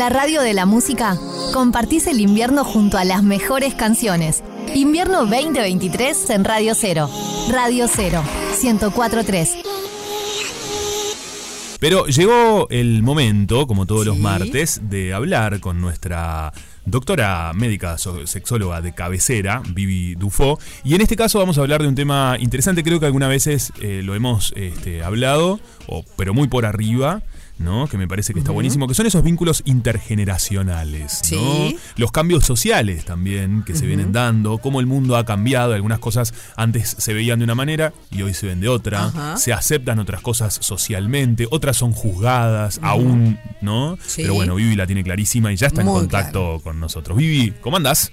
la radio de la música, compartís el invierno junto a las mejores canciones. Invierno 2023 en Radio Cero. Radio Cero, 1043. Pero llegó el momento, como todos los martes, de hablar con nuestra doctora médica sexóloga de cabecera, Vivi Dufo. Y en este caso vamos a hablar de un tema interesante, creo que algunas veces eh, lo hemos este, hablado, o, pero muy por arriba. ¿No? Que me parece que está buenísimo, que son esos vínculos intergeneracionales, ¿no? Los cambios sociales también que se vienen dando, cómo el mundo ha cambiado, algunas cosas antes se veían de una manera y hoy se ven de otra, se aceptan otras cosas socialmente, otras son juzgadas aún, ¿no? Pero bueno, Vivi la tiene clarísima y ya está en contacto con nosotros. Vivi, ¿cómo andás?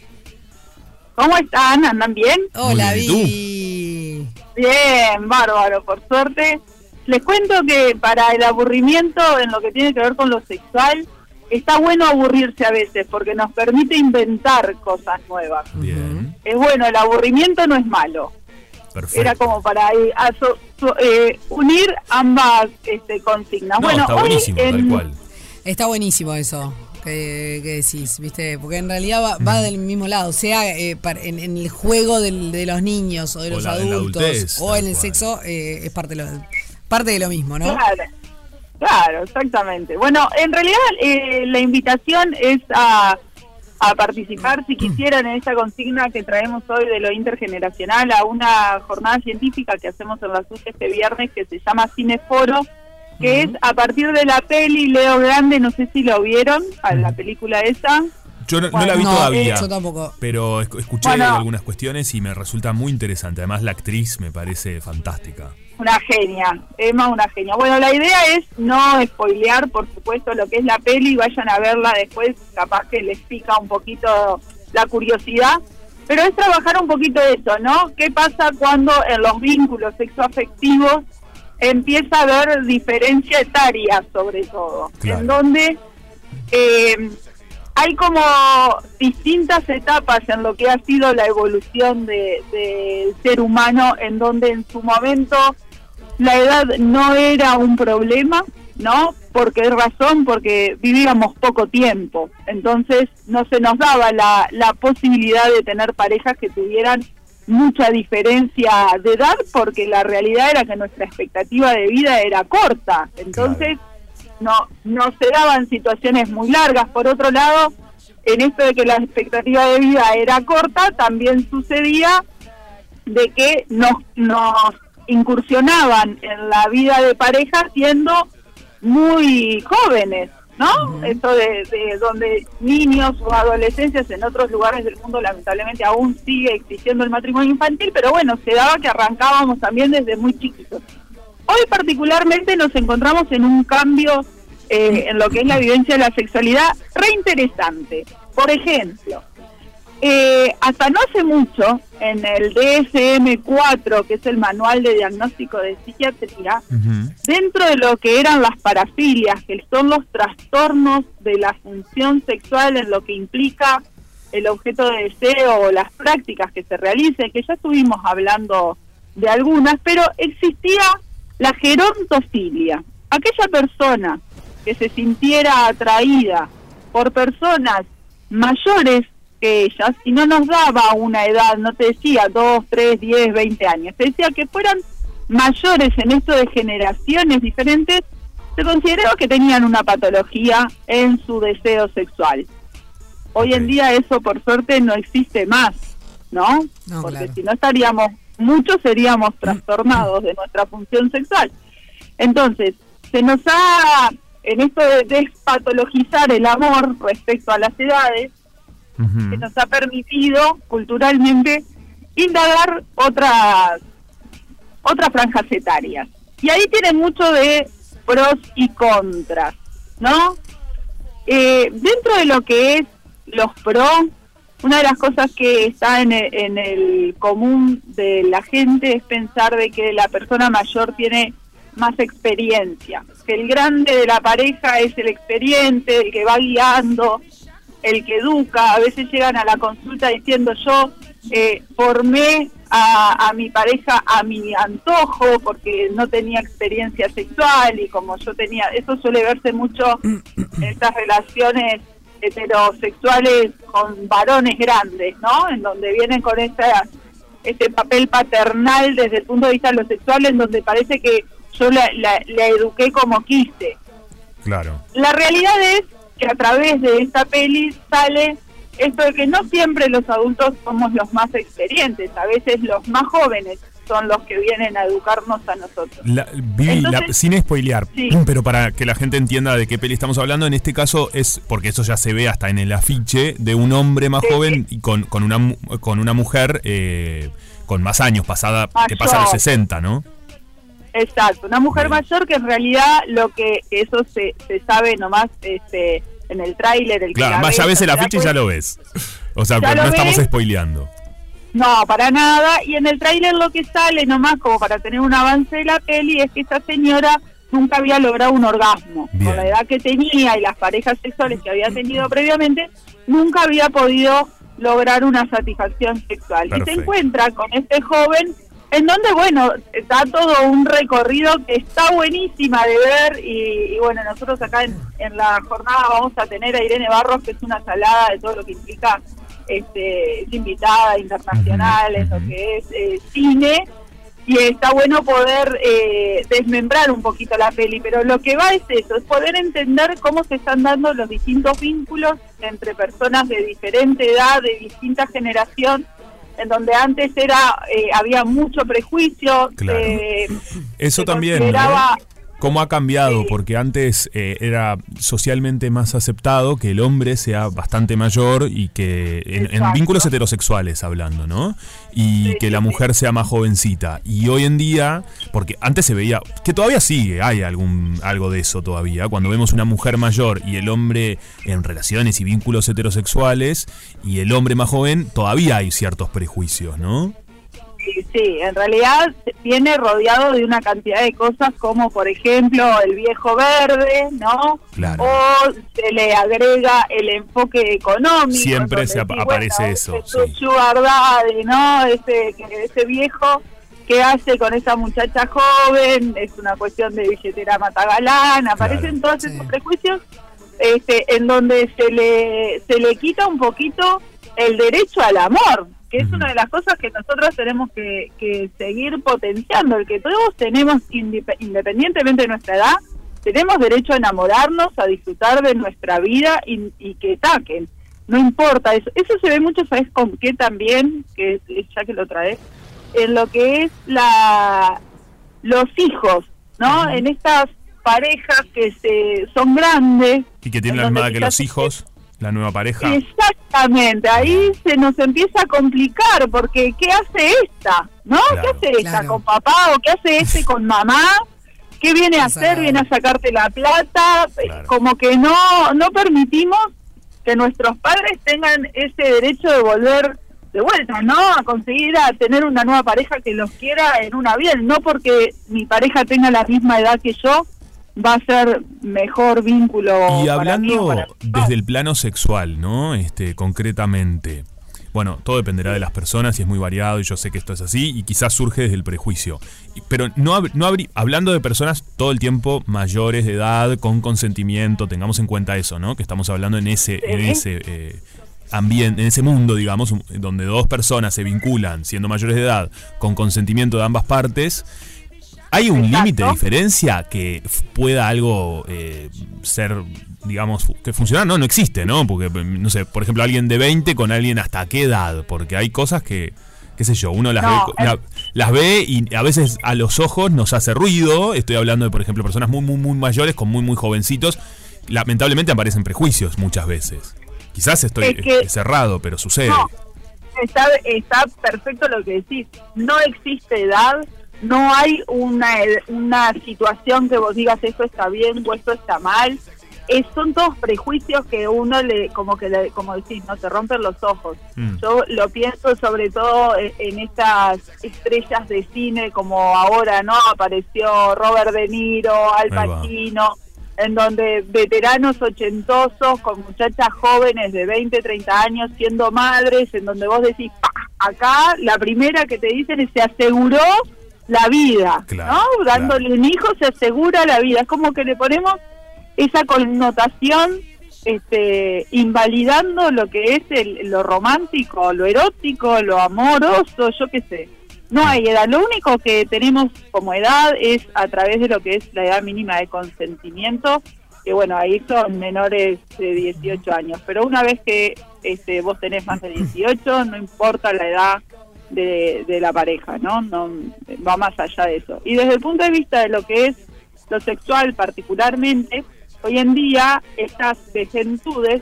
¿Cómo están? ¿Andan bien? Hola, Vivi. Bien, bárbaro, por suerte. Les cuento que para el aburrimiento en lo que tiene que ver con lo sexual, está bueno aburrirse a veces porque nos permite inventar cosas nuevas. Bien. Es bueno, el aburrimiento no es malo. Perfecto. Era como para eh, unir ambas este, consignas. bueno, está buenísimo, tal cual. Está buenísimo eso. Que, decís, ¿viste? Porque en realidad va, del mismo lado, sea eh, en, el juego de los niños o de los adultos o en el sexo, eh, es parte de lo, parte de lo mismo, ¿no? Claro, claro exactamente. Bueno, en realidad eh, la invitación es a, a participar, si quisieran, en esta consigna que traemos hoy de lo intergeneracional, a una jornada científica que hacemos en la SUS este viernes que se llama Cineforo, que es a partir de la peli Leo Grande, no sé si lo vieron, a la película esa. Yo no, la vi todavía, yo tampoco. pero escuché algunas cuestiones y me resulta muy interesante. Además, la actriz me parece fantástica. Una genia, Emma una genia. Bueno, la idea es no spoilear, por supuesto, lo que es la peli, vayan a verla después, capaz que les pica un poquito la curiosidad, pero es trabajar un poquito eso, ¿no? ¿Qué pasa cuando en los vínculos sexoafectivos empieza a haber diferencia etaria, sobre todo, en donde eh, hay como distintas etapas en lo que ha sido la evolución del ser humano, en donde en su momento la edad no era un problema, ¿no? Porque es razón, porque vivíamos poco tiempo, entonces no se nos daba la, la posibilidad de tener parejas que tuvieran mucha diferencia de edad, porque la realidad era que nuestra expectativa de vida era corta, entonces no, no se daban situaciones muy largas. Por otro lado, en esto de que la expectativa de vida era corta, también sucedía de que nos, nos incursionaban en la vida de pareja siendo muy jóvenes, ¿no? Eso de, donde niños o adolescencias en otros lugares del mundo lamentablemente aún sigue existiendo el matrimonio infantil, pero bueno, se daba que arrancábamos también desde muy chiquitos. Hoy particularmente nos encontramos en un cambio eh, en lo que es la vivencia de la sexualidad reinteresante. Por ejemplo, eh, hasta no hace mucho, en el DSM-4, que es el Manual de Diagnóstico de Psiquiatría, dentro de lo que eran las parafilias, que son los trastornos de la función sexual en lo que implica el objeto de deseo o las prácticas que se realicen, que ya estuvimos hablando de algunas, pero existía la gerontofilia. Aquella persona que se sintiera atraída por personas mayores que ellas y no nos daba una edad, no te decía 2, 3, 10, 20 años, te decía que fueran mayores en esto de generaciones diferentes, se consideraba que tenían una patología en su deseo sexual. Hoy en día eso por suerte no existe más, ¿no? Porque si no estaríamos, muchos seríamos trastornados de nuestra función sexual. Entonces, se nos ha, en esto de despatologizar el amor respecto a las edades, que nos ha permitido culturalmente indagar otras otras franjas etarias. Y ahí tiene mucho de pros y contras, ¿no? Eh, dentro de lo que es los pros, una de las cosas que está en el, en el común de la gente es pensar de que la persona mayor tiene más experiencia, que el grande de la pareja es el experiente, el que va guiando, el que educa, a veces llegan a la consulta diciendo yo eh, formé a, mi pareja a mi antojo porque no tenía experiencia sexual y como yo tenía, eso suele verse mucho en estas relaciones heterosexuales con varones grandes, ¿no? En donde vienen con esa, ese papel paternal desde el punto de vista de lo sexual, en donde parece que yo la, la eduqué como quise. Claro. La realidad es que a través de esta peli sale esto de que no siempre los adultos somos los más experientes, a veces los más jóvenes son los que vienen a educarnos a nosotros. sin spoilear, pero para que la gente entienda de qué peli estamos hablando, en este caso es, porque eso ya se ve hasta en el afiche, de un hombre más joven y con, con, una, con una mujer eh, con más años, pasada que pasa los 60, ¿no? Exacto, una mujer mayor que en realidad lo que eso se, se sabe nomás este en el tráiler. El claro, más ya ves el afiche y ya lo ves. O sea, no estamos spoileando. No, para nada. Y en el tráiler lo que sale nomás como para tener un avance de la peli es que esta señora nunca había logrado un orgasmo. Con la edad que tenía y las parejas sexuales que había tenido previamente, nunca había podido lograr una satisfacción sexual. Y se encuentra con este joven en donde, bueno, está todo un recorrido que está buenísima de ver y, bueno, nosotros acá en, la jornada vamos a tener a Irene Barros, que es una salada de todo lo que implica, este, es invitada internacional en lo que es eh, cine. Y está bueno poder eh, desmembrar un poquito la peli, pero lo que va es eso, es poder entender cómo se están dando los distintos vínculos entre personas de diferente edad, de distinta generación, en donde antes era eh, había mucho prejuicio. Eh, Eso también. ¿Cómo ha cambiado? Porque antes eh, era socialmente más aceptado que el hombre sea bastante mayor y que, en, vínculos heterosexuales hablando, ¿no? Y que la mujer sea más jovencita. Y hoy en día, porque antes se veía, que todavía sigue, hay algún algo de eso todavía, cuando vemos una mujer mayor y el hombre en relaciones y vínculos heterosexuales y el hombre más joven, todavía hay ciertos prejuicios, ¿no? Sí, en realidad viene rodeado de una cantidad de cosas como, por ejemplo, el viejo verde, ¿no? O se le agrega el enfoque económico. Siempre se aparece eso. Ese sí. ¿no? Ese, ese viejo que hace con esa muchacha joven, es una cuestión de billetera matagalán, aparecen todos esos prejuicios este, en donde se le, se le quita un poquito el derecho al amor, que es una de las cosas que nosotros tenemos que, seguir potenciando, el que todos tenemos, independientemente de nuestra edad, tenemos derecho a enamorarnos, a disfrutar de nuestra vida y, que taquen. No importa eso. Eso se ve mucho, ¿sabes con qué también? Que ya que lo trae, en lo que es la los hijos, ¿no? En estas parejas que se son grandes. Y que tienen la misma edad que los hijos la nueva pareja. Exactamente, ahí se nos empieza a complicar porque ¿qué hace esta? ¿No? ¿Qué hace esta con papá o qué hace este con mamá? ¿Qué viene a hacer? Viene a sacarte la plata, como que no no permitimos que nuestros padres tengan ese derecho de volver de vuelta, ¿no? A conseguir a tener una nueva pareja que los quiera en una bien, no porque mi pareja tenga la misma edad que yo, va a ser mejor vínculo. Y hablando desde el plano sexual, ¿no? Este, concretamente. Bueno, todo dependerá de las personas y es muy variado y yo sé que esto es así y quizás surge desde el prejuicio. Pero no, no hablando de personas todo el tiempo mayores de edad, con consentimiento, tengamos en cuenta eso, ¿no? Que estamos hablando en ese, en ese eh, ambiente, en ese mundo, digamos, donde dos personas se vinculan siendo mayores de edad con consentimiento de ambas partes ¿Hay un límite de diferencia que pueda algo eh, ser, digamos, que funcione? No, no existe, ¿no? Porque, no sé, por ejemplo, alguien de 20 con alguien hasta qué edad, porque hay cosas que, qué sé yo, uno las, ve, las ve y a veces a los ojos nos hace ruido. Estoy hablando de, por ejemplo, personas muy, muy, muy mayores con muy, muy jovencitos. Lamentablemente aparecen prejuicios muchas veces. Quizás estoy cerrado, pero sucede. está, está perfecto lo que decís. No existe edad no hay una, una situación que vos digas esto está bien o esto está mal. son todos prejuicios que uno le, como que le, como decís, no te rompen los ojos. Mm. Yo lo pienso sobre todo en, estas estrellas de cine como ahora, ¿no? Apareció Robert De Niro, Al Pacino, en donde veteranos ochentosos con muchachas jóvenes de 20, 30 años siendo madres, en donde vos decís, acá la primera que te dicen es se aseguró la vida, ¿no? Dándole un hijo se asegura la vida. Es como que le ponemos esa connotación este, invalidando lo que es el, lo romántico, lo erótico, lo amoroso, yo qué sé. No hay edad, lo único que tenemos como edad es a través de lo que es la edad mínima de consentimiento, que bueno, ahí son menores de 18 años, pero una vez que este, vos tenés más de 18, no importa la edad de, de la pareja, ¿no? ¿no? Va más allá de eso. Y desde el punto de vista de lo que es lo sexual particularmente, hoy en día estas vejentudes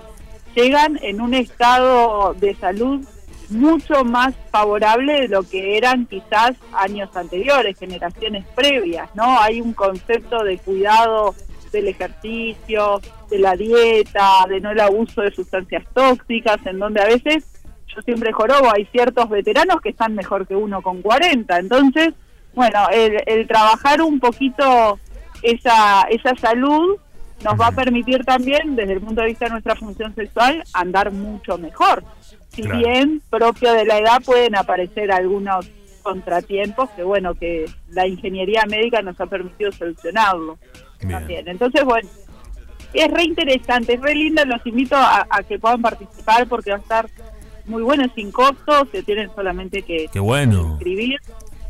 llegan en un estado de salud mucho más favorable de lo que eran quizás años anteriores, generaciones previas, ¿no? Hay un concepto de cuidado del ejercicio, de la dieta, de no el abuso de sustancias tóxicas, en donde a veces, yo siempre jorobo, hay ciertos veteranos que están mejor que uno con 40. Entonces, bueno, el, el trabajar un poquito esa, esa salud nos va a permitir también, desde el punto de vista de nuestra función sexual, andar mucho mejor. Si bien propio de la edad pueden aparecer algunos contratiempos que, bueno, que la ingeniería médica nos ha permitido solucionarlo también. Entonces, bueno, es re interesante, es re lindo, los invito a, que puedan participar porque va a estar muy bueno, sin costo, se tienen solamente que Qué bueno. inscribir.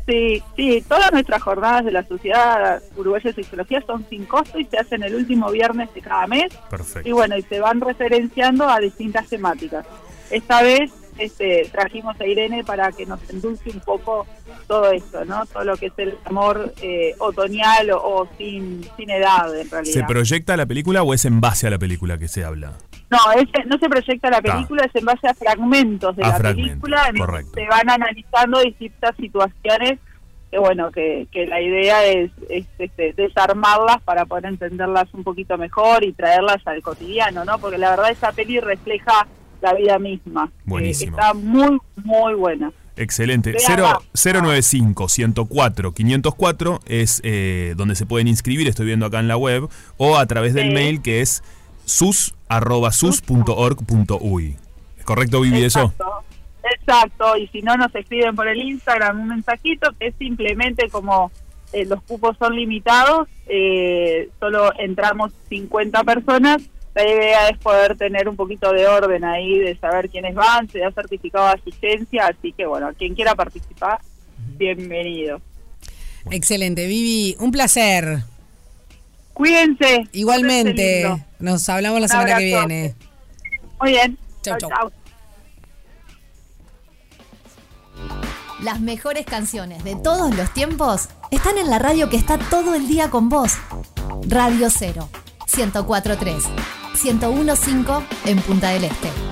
Sí, sí, todas nuestras jornadas de la Sociedad Uruguaya de Sexología son sin costo y se hacen el último viernes de cada mes. Perfecto. Y bueno, y se van referenciando a distintas temáticas. Esta vez este, trajimos a Irene para que nos endulce un poco todo esto, ¿no? Todo lo que es el amor eh, otoñal o, sin, sin edad, en realidad. ¿Se proyecta la película o es en base a la película que se habla? No, no se proyecta la película, es en base a fragmentos de la película. Se van analizando distintas situaciones que, bueno, que, que la idea es, este, desarmarlas para poder entenderlas un poquito mejor y traerlas al cotidiano, ¿no? Porque la verdad esa peli refleja la vida misma. Buenísimo. está muy, muy buena. Excelente. 095 104 504 es eh, donde se pueden inscribir, estoy viendo acá en la web, o a través del mail que es sus.sus.org.uy. ¿Es correcto, Vivi, eso? Exacto, y si no nos escriben por el Instagram un mensajito que es simplemente como eh, los cupos son limitados, eh, solo entramos 50 personas, la idea es poder tener un poquito de orden ahí, de saber quiénes van, se da certificado de asistencia, así que bueno, quien quiera participar, bienvenido. Excelente, Vivi, un placer. Cuídense. Igualmente, nos hablamos la semana que viene. Muy bien. Chau, chau. Las mejores canciones de todos los tiempos están en la radio que está todo el día con vos. Radio 0, 1043, 1015 en Punta del Este.